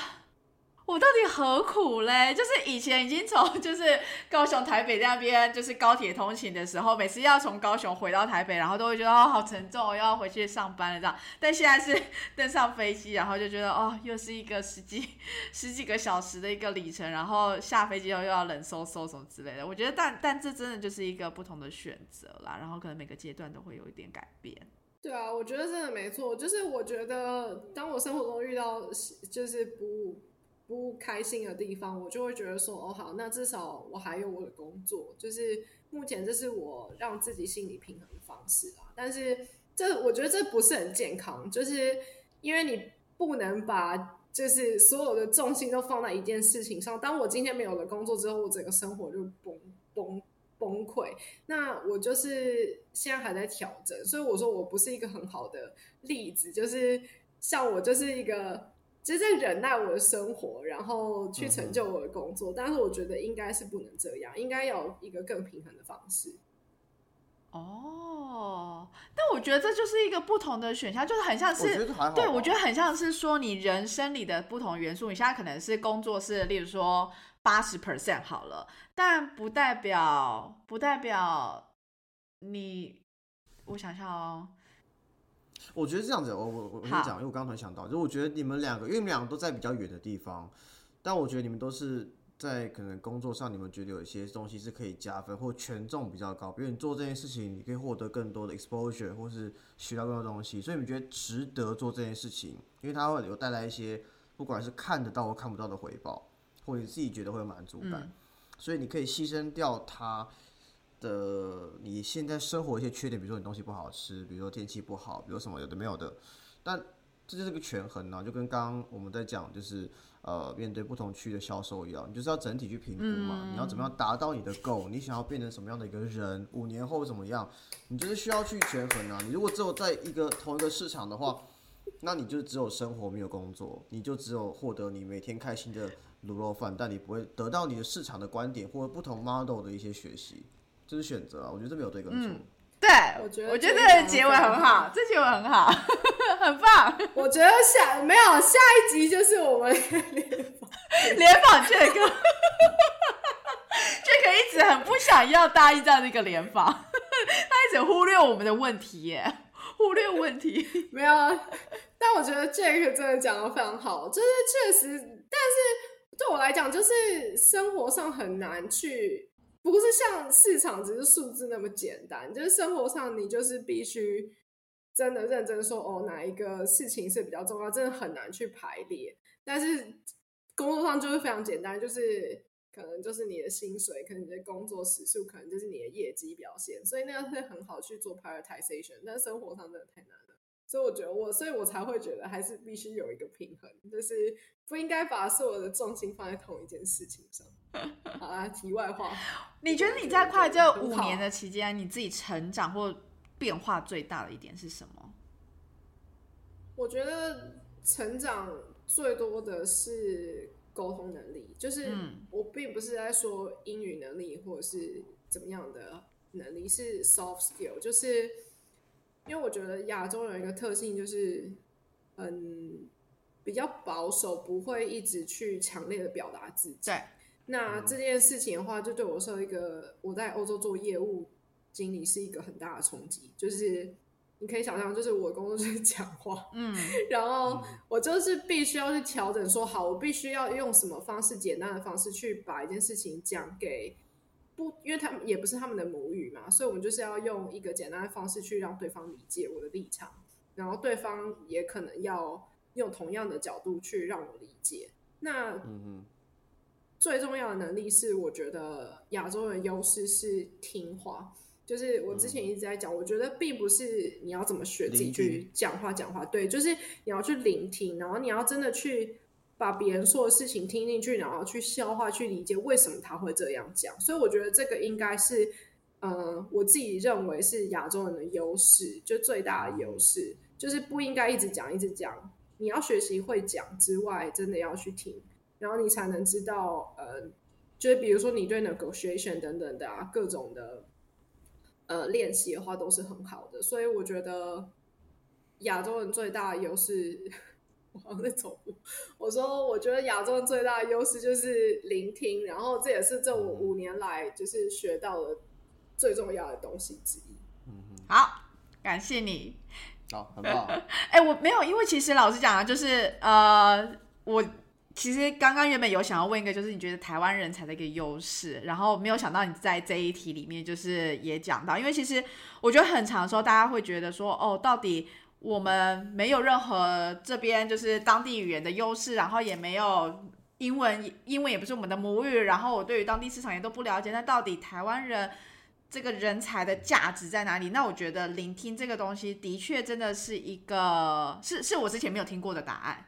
我到底何苦嘞？就是以前已经从 就是高雄台北那边就是高铁通勤的时候，每次要从高雄回到台北，然后都会觉得哦好沉重，又要回去上班了这样。但现在是 登上飞机，然后就觉得哦又是一个十几 十几个小时的一个里程，然后下飞机后又要冷飕飕什么之类的。我觉得但但这真的就是一个不同的选择啦，然后可能每个阶段都会有一点改变。对啊，我觉得真的没错。就是我觉得当我生活中遇到就是不。不开心的地方，我就会觉得说，哦，好，那至少我还有我的工作，就是目前这是我让自己心理平衡的方式啊。但是这我觉得这不是很健康，就是因为你不能把就是所有的重心都放在一件事情上。当我今天没有了工作之后，我整个生活就崩崩崩溃。那我就是现在还在调整，所以我说我不是一个很好的例子，就是像我就是一个。其实在忍耐我的生活，然后去成就我的工作，但是我觉得应该是不能这样，应该有一个更平衡的方式。哦，但我觉得这就是一个不同的选项，就是很像是，对我觉得很像是说你人生里的不同元素。你现在可能是工作是，例如说八十 percent 好了，但不代表不代表你，我想想哦。我觉得这样子，我我我跟你讲，因为我刚才想到，就我觉得你们两个，因为你们两个都在比较远的地方，但我觉得你们都是在可能工作上，你们觉得有一些东西是可以加分或权重比较高，比如你做这件事情，你可以获得更多的 exposure 或是学到更多东西，所以你们觉得值得做这件事情，因为它会有带来一些不管是看得到或看不到的回报，或者你自己觉得会有满足感，所以你可以牺牲掉它。的你现在生活一些缺点，比如说你东西不好吃，比如说天气不好，比如什么有的没有的，但这就是个权衡呢，就跟刚刚我们在讲，就是呃面对不同区的销售一样，你就是要整体去评估嘛，你要怎么样达到你的 goal，你想要变成什么样的一个人，五年后怎么样，你就是需要去权衡啊。你如果只有在一个同一个市场的话，那你就只有生活没有工作，你就只有获得你每天开心的卤肉饭，但你不会得到你的市场的观点或者不同 model 的一些学习。就是选择啊，我觉得这没有对跟错。对，我觉得我觉得这个结尾很好，这结尾很好，很棒。我觉得下没有下一集就是我们 联访这个，这个一直很不想要答应这样的一个联访，他一直忽略我们的问题耶，忽略问题。没有，但我觉得 Jack 真的讲的非常好，就是确实，但是对我来讲，就是生活上很难去。不是像市场只是数字那么简单，就是生活上你就是必须真的认真说哦，哪一个事情是比较重要，真的很难去排列。但是工作上就是非常简单，就是可能就是你的薪水，可能你的工作时数，可能就是你的业绩表现，所以那样会很好去做 prioritization。但生活上真的太难了，所以我觉得我，所以我才会觉得还是必须有一个平衡，就是不应该把所有的重心放在同一件事情上。好 啦，题外话，你觉得你在快这五年的期间，你自己成长或变化最大的一点是什么？我觉得成长最多的是沟通能力，就是我并不是在说英语能力或者是怎么样的能力，是 soft skill，就是因为我觉得亚洲有一个特性，就是嗯比较保守，不会一直去强烈的表达自己。对。那这件事情的话，就对我说一个我在欧洲做业务经理是一个很大的冲击。就是你可以想象，就是我工作就是讲话，嗯，然后我就是必须要去调整，说好，我必须要用什么方式，简单的方式去把一件事情讲给不，因为他们也不是他们的母语嘛，所以我们就是要用一个简单的方式去让对方理解我的立场，然后对方也可能要用同样的角度去让我理解。那嗯嗯。最重要的能力是，我觉得亚洲人优势是听话。就是我之前一直在讲，我觉得并不是你要怎么学自己去讲话讲话，对，就是你要去聆听，然后你要真的去把别人说的事情听进去，然后去消化、去理解为什么他会这样讲。所以我觉得这个应该是呃，我自己认为是亚洲人的优势，就最大的优势，就是不应该一直讲一直讲。你要学习会讲之外，真的要去听，然后你才能知道，呃，就是比如说你对 negotiation 等等的啊，各种的呃练习的话都是很好的。所以我觉得亚洲人最大的优势，我好像在走步。我说，我觉得亚洲人最大的优势就是聆听，然后这也是这五五年来就是学到的最重要的东西之一。嗯，好，感谢你。好，很棒。哎，我没有，因为其实老实讲啊，就是呃，我其实刚刚原本有想要问一个，就是你觉得台湾人才的一个优势，然后没有想到你在这一题里面就是也讲到，因为其实我觉得很长的时候，大家会觉得说，哦，到底我们没有任何这边就是当地语言的优势，然后也没有英文，英文也不是我们的母语，然后我对于当地市场也都不了解，那到底台湾人？这个人才的价值在哪里？那我觉得聆听这个东西的确真的是一个，是是我之前没有听过的答案，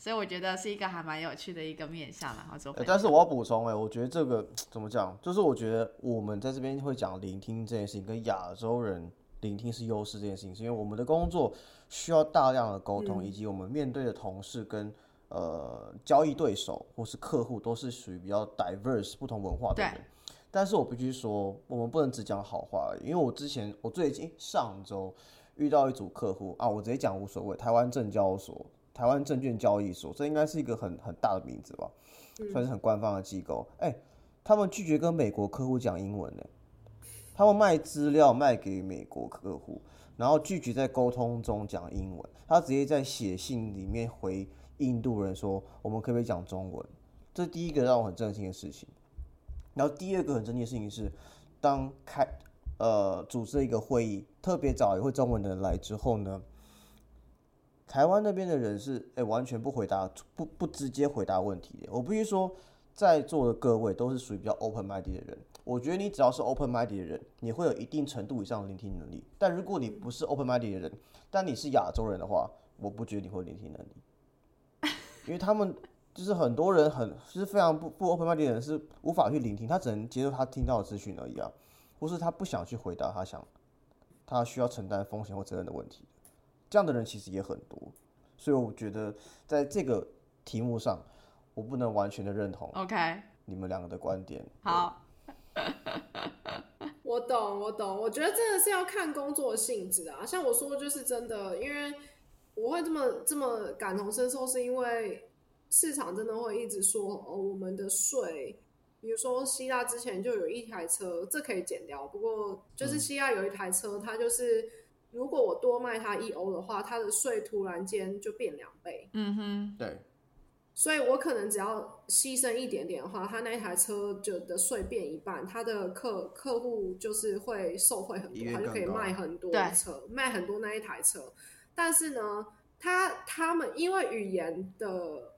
所以我觉得是一个还蛮有趣的一个面向然后就，但是我要补充哎，我觉得这个 怎么讲？就是我觉得我们在这边会讲聆听这件事情，跟亚洲人聆听是优势这件事情，是因为我们的工作需要大量的沟通，以及我们面对的同事跟呃交易对手或是客户都是属于比较 diverse 不同文化的人。但是我必须说，我们不能只讲好话，因为我之前我最近上周遇到一组客户啊，我直接讲无所谓，台湾证交所、台湾证券交易所，这应该是一个很很大的名字吧，算是很官方的机构。哎，他们拒绝跟美国客户讲英文呢，他们卖资料卖给美国客户，然后拒绝在沟通中讲英文，他直接在写信里面回印度人说，我们可不可以讲中文？这是第一个让我很震惊的事情。然后第二个很震惊的事情是，当开呃组织一个会议，特别找一会中文的人来之后呢，台湾那边的人是哎完全不回答，不不直接回答问题的。我必须说，在座的各位都是属于比较 open minded 的人。我觉得你只要是 open minded 的人，你会有一定程度以上的聆听能力。但如果你不是 open minded 的人，但你是亚洲人的话，我不觉得你会聆听能力，因为他们。就是很多人很就是非常不不 open mind 的人是无法去聆听，他只能接受他听到的资讯而已啊，或是他不想去回答他想他需要承担风险或责任的问题，这样的人其实也很多，所以我觉得在这个题目上，我不能完全的认同。OK，你们两个的观点。好，我懂我懂，我觉得真的是要看工作性质啊，像我说就是真的，因为我会这么这么感同身受，是因为。市场真的会一直说哦，我们的税，比如说希腊之前就有一台车，这可以减掉。不过就是希腊有一台车，它就是如果我多卖他一欧的话，他的税突然间就变两倍。嗯哼，对。所以我可能只要牺牲一点点的话，他那台车就的税变一半，他的客客户就是会受惠很多，他就可以卖很多车，卖很多那一台车。但是呢，他他们因为语言的。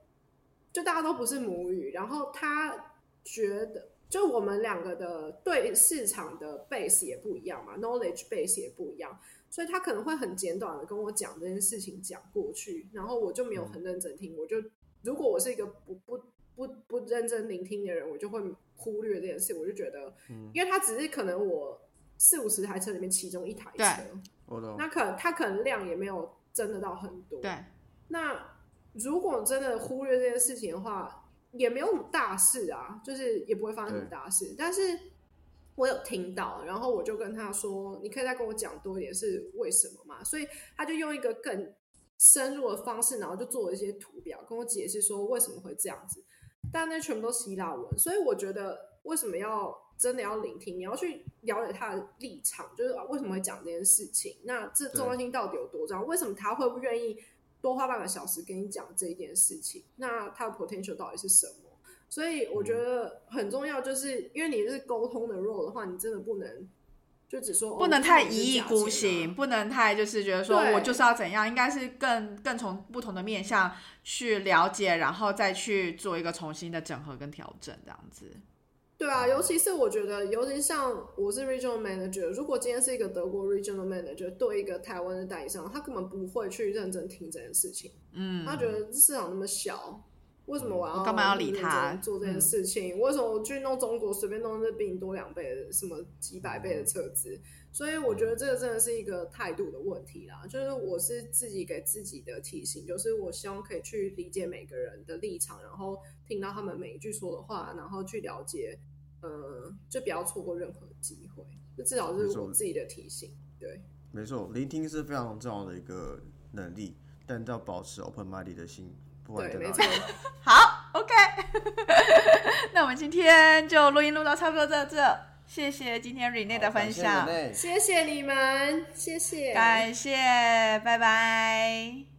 就大家都不是母语，然后他觉得，就我们两个的对市场的 base 也不一样嘛，knowledge base 也不一样，所以他可能会很简短的跟我讲这件事情讲过去，然后我就没有很认真听，我就如果我是一个不不不不认真聆听的人，我就会忽略这件事，我就觉得，因为他只是可能我四五十台车里面其中一台车，那可能他可能量也没有真的到很多，对，那。如果真的忽略这件事情的话，也没有大事啊，就是也不会发生什么大事。但是我有听到，然后我就跟他说：“你可以再跟我讲多一点是为什么嘛？”所以他就用一个更深入的方式，然后就做了一些图表，跟我解释说为什么会这样子。但那全部都是希腊文，所以我觉得为什么要真的要聆听？你要去了解他的立场，就是为什么会讲这件事情？那这重要性到底有多重要？为什么他会不愿意？多花半个小时跟你讲这一件事情，那他的 potential 到底是什么？所以我觉得很重要，就是因为你是沟通的 role 的话，你真的不能就只说不能太一意孤行，不能太就是觉得说我就是要怎样，应该是更更从不同的面向去了解，然后再去做一个重新的整合跟调整，这样子。对啊，尤其是我觉得，尤其像我是 regional manager，如果今天是一个德国 regional manager 对一个台湾的代理商，他根本不会去认真听这件事情。嗯，他觉得市场那么小，为什么我要我干嘛要理他做这件事情？为什么我去弄中国随便弄这比你多两倍的什么几百倍的车子？所以我觉得这个真的是一个态度的问题啦。就是我是自己给自己的提醒，就是我希望可以去理解每个人的立场，然后听到他们每一句说的话，然后去了解，呃，就不要错过任何机会。就至少是我自己的提醒。对，没错，聆听是非常重要的一个能力，但要保持 open mind 的心。对，没错。好，OK。那我们今天就录音录到差不多这这，谢谢今天 Rene 的分享，谢谢你们，谢谢，感谢，拜拜。